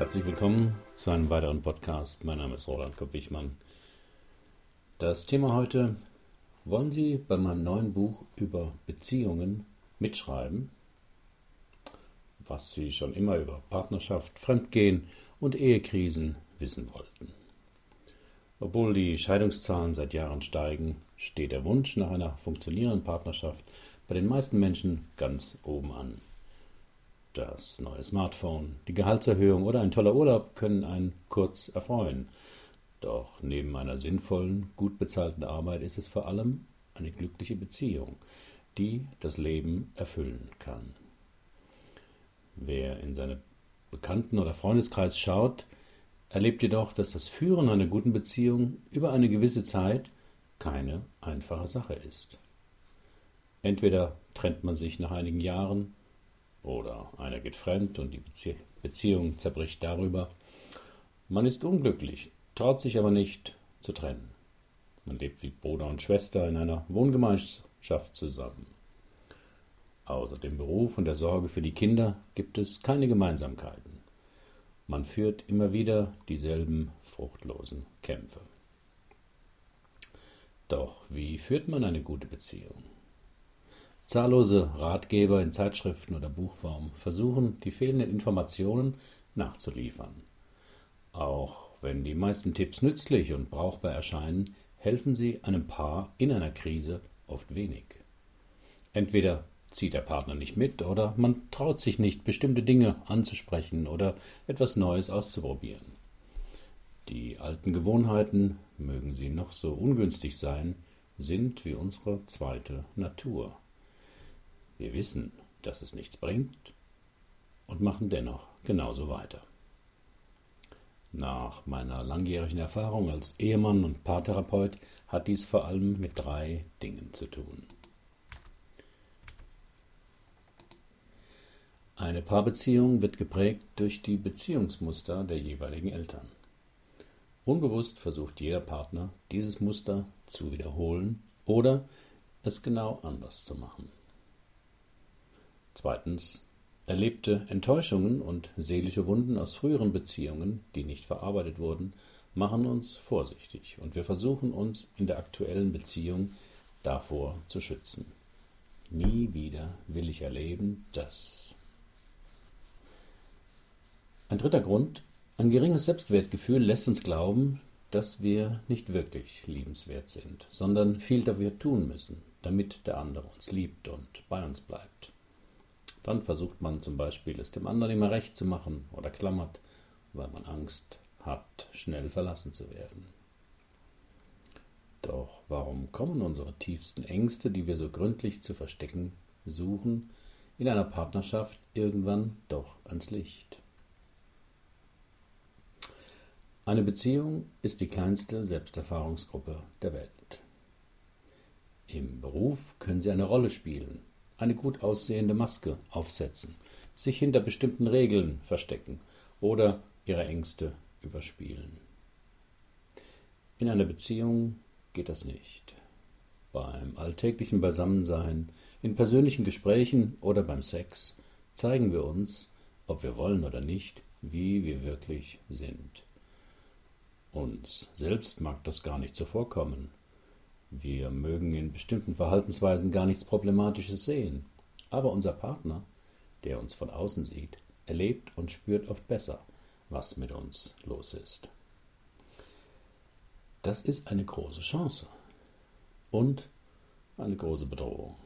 Herzlich willkommen zu einem weiteren Podcast. Mein Name ist Roland Kopp-Wichmann. Das Thema heute: Wollen Sie bei meinem neuen Buch über Beziehungen mitschreiben? Was Sie schon immer über Partnerschaft, Fremdgehen und Ehekrisen wissen wollten. Obwohl die Scheidungszahlen seit Jahren steigen, steht der Wunsch nach einer funktionierenden Partnerschaft bei den meisten Menschen ganz oben an. Das neue Smartphone, die Gehaltserhöhung oder ein toller Urlaub können einen kurz erfreuen. Doch neben einer sinnvollen, gut bezahlten Arbeit ist es vor allem eine glückliche Beziehung, die das Leben erfüllen kann. Wer in seinen Bekannten- oder Freundeskreis schaut, erlebt jedoch, dass das Führen einer guten Beziehung über eine gewisse Zeit keine einfache Sache ist. Entweder trennt man sich nach einigen Jahren oder einer geht fremd und die Beziehung zerbricht darüber. Man ist unglücklich, traut sich aber nicht zu trennen. Man lebt wie Bruder und Schwester in einer Wohngemeinschaft zusammen. Außer dem Beruf und der Sorge für die Kinder gibt es keine Gemeinsamkeiten. Man führt immer wieder dieselben fruchtlosen Kämpfe. Doch wie führt man eine gute Beziehung? Zahllose Ratgeber in Zeitschriften oder Buchform versuchen, die fehlenden Informationen nachzuliefern. Auch wenn die meisten Tipps nützlich und brauchbar erscheinen, helfen sie einem Paar in einer Krise oft wenig. Entweder zieht der Partner nicht mit oder man traut sich nicht, bestimmte Dinge anzusprechen oder etwas Neues auszuprobieren. Die alten Gewohnheiten, mögen sie noch so ungünstig sein, sind wie unsere zweite Natur. Wir wissen, dass es nichts bringt und machen dennoch genauso weiter. Nach meiner langjährigen Erfahrung als Ehemann und Paartherapeut hat dies vor allem mit drei Dingen zu tun. Eine Paarbeziehung wird geprägt durch die Beziehungsmuster der jeweiligen Eltern. Unbewusst versucht jeder Partner, dieses Muster zu wiederholen oder es genau anders zu machen. Zweitens erlebte Enttäuschungen und seelische Wunden aus früheren Beziehungen, die nicht verarbeitet wurden, machen uns vorsichtig und wir versuchen uns in der aktuellen Beziehung davor zu schützen. Nie wieder will ich erleben, dass. Ein dritter Grund, ein geringes Selbstwertgefühl lässt uns glauben, dass wir nicht wirklich liebenswert sind, sondern viel dafür tun müssen, damit der andere uns liebt und bei uns bleibt. Dann versucht man zum Beispiel, es dem anderen immer recht zu machen oder klammert, weil man Angst hat, schnell verlassen zu werden. Doch warum kommen unsere tiefsten Ängste, die wir so gründlich zu verstecken suchen, in einer Partnerschaft irgendwann doch ans Licht? Eine Beziehung ist die kleinste Selbsterfahrungsgruppe der Welt. Im Beruf können sie eine Rolle spielen, eine gut aussehende Maske aufsetzen, sich hinter bestimmten Regeln verstecken oder ihre Ängste überspielen. In einer Beziehung geht das nicht. Beim alltäglichen Beisammensein, in persönlichen Gesprächen oder beim Sex zeigen wir uns, ob wir wollen oder nicht, wie wir wirklich sind. Uns selbst mag das gar nicht so vorkommen, wir mögen in bestimmten Verhaltensweisen gar nichts Problematisches sehen, aber unser Partner, der uns von außen sieht, erlebt und spürt oft besser, was mit uns los ist. Das ist eine große Chance und eine große Bedrohung.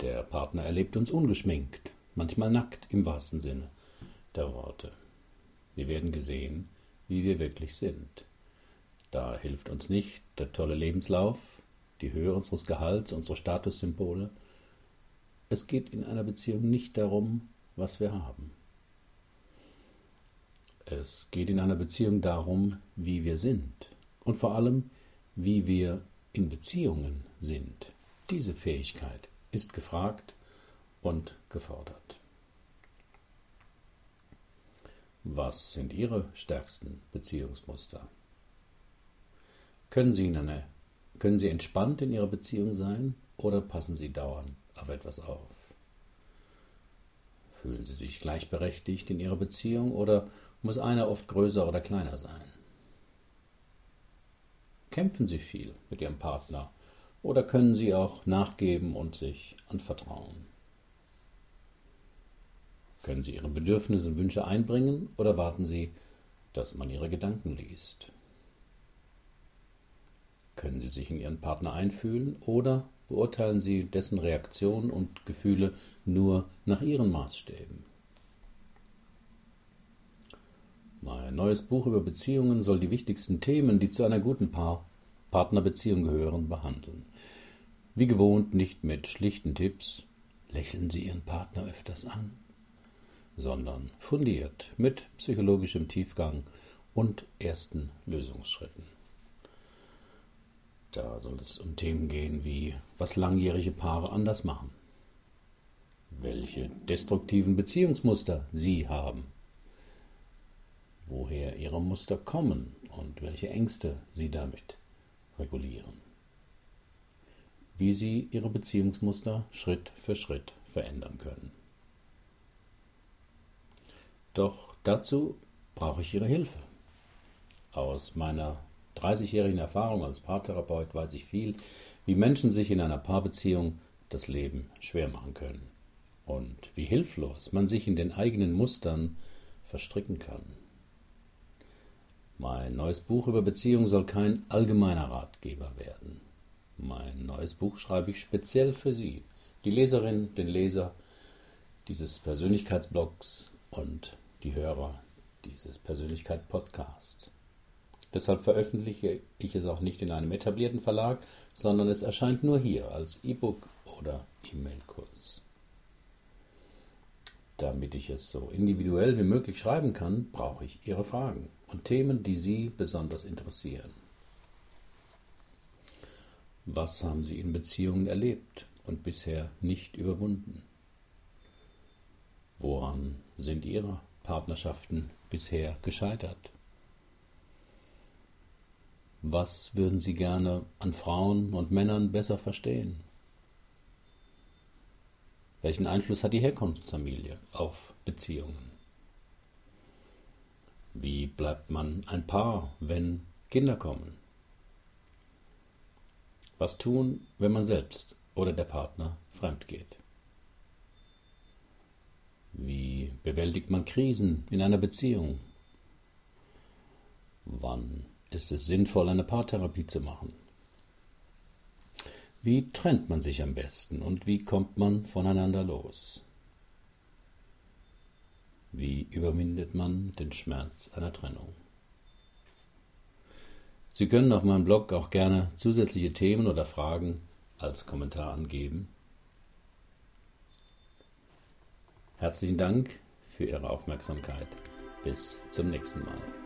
Der Partner erlebt uns ungeschminkt, manchmal nackt im wahrsten Sinne der Worte. Wir werden gesehen, wie wir wirklich sind. Da hilft uns nicht der tolle Lebenslauf, die Höhe unseres Gehalts, unsere Statussymbole. Es geht in einer Beziehung nicht darum, was wir haben. Es geht in einer Beziehung darum, wie wir sind und vor allem, wie wir in Beziehungen sind. Diese Fähigkeit ist gefragt und gefordert. Was sind Ihre stärksten Beziehungsmuster? Können Sie, in können Sie entspannt in Ihrer Beziehung sein oder passen Sie dauernd auf etwas auf? Fühlen Sie sich gleichberechtigt in Ihrer Beziehung oder muss einer oft größer oder kleiner sein? Kämpfen Sie viel mit Ihrem Partner oder können Sie auch nachgeben und sich anvertrauen? Können Sie Ihre Bedürfnisse und Wünsche einbringen oder warten Sie, dass man Ihre Gedanken liest? Können Sie sich in Ihren Partner einfühlen oder beurteilen Sie dessen Reaktionen und Gefühle nur nach Ihren Maßstäben? Mein neues Buch über Beziehungen soll die wichtigsten Themen, die zu einer guten Paar Partnerbeziehung gehören, behandeln. Wie gewohnt nicht mit schlichten Tipps, lächeln Sie Ihren Partner öfters an, sondern fundiert mit psychologischem Tiefgang und ersten Lösungsschritten. Da soll es um Themen gehen wie, was langjährige Paare anders machen, welche destruktiven Beziehungsmuster sie haben, woher ihre Muster kommen und welche Ängste sie damit regulieren, wie sie ihre Beziehungsmuster Schritt für Schritt verändern können. Doch dazu brauche ich Ihre Hilfe. Aus meiner 30-jährigen Erfahrung als Paartherapeut weiß ich viel, wie Menschen sich in einer Paarbeziehung das Leben schwer machen können und wie hilflos man sich in den eigenen Mustern verstricken kann. Mein neues Buch über Beziehungen soll kein allgemeiner Ratgeber werden. Mein neues Buch schreibe ich speziell für Sie, die Leserin, den Leser dieses Persönlichkeitsblogs und die Hörer dieses Persönlichkeit-Podcasts. Deshalb veröffentliche ich es auch nicht in einem etablierten Verlag, sondern es erscheint nur hier als E-Book oder E-Mail-Kurs. Damit ich es so individuell wie möglich schreiben kann, brauche ich Ihre Fragen und Themen, die Sie besonders interessieren. Was haben Sie in Beziehungen erlebt und bisher nicht überwunden? Woran sind Ihre Partnerschaften bisher gescheitert? Was würden Sie gerne an Frauen und Männern besser verstehen? Welchen Einfluss hat die Herkunftsfamilie auf Beziehungen? Wie bleibt man ein Paar, wenn Kinder kommen? Was tun, wenn man selbst oder der Partner fremd geht? Wie bewältigt man Krisen in einer Beziehung? Wann ist es sinnvoll, eine Paartherapie zu machen? Wie trennt man sich am besten und wie kommt man voneinander los? Wie überwindet man den Schmerz einer Trennung? Sie können auf meinem Blog auch gerne zusätzliche Themen oder Fragen als Kommentar angeben. Herzlichen Dank für Ihre Aufmerksamkeit. Bis zum nächsten Mal.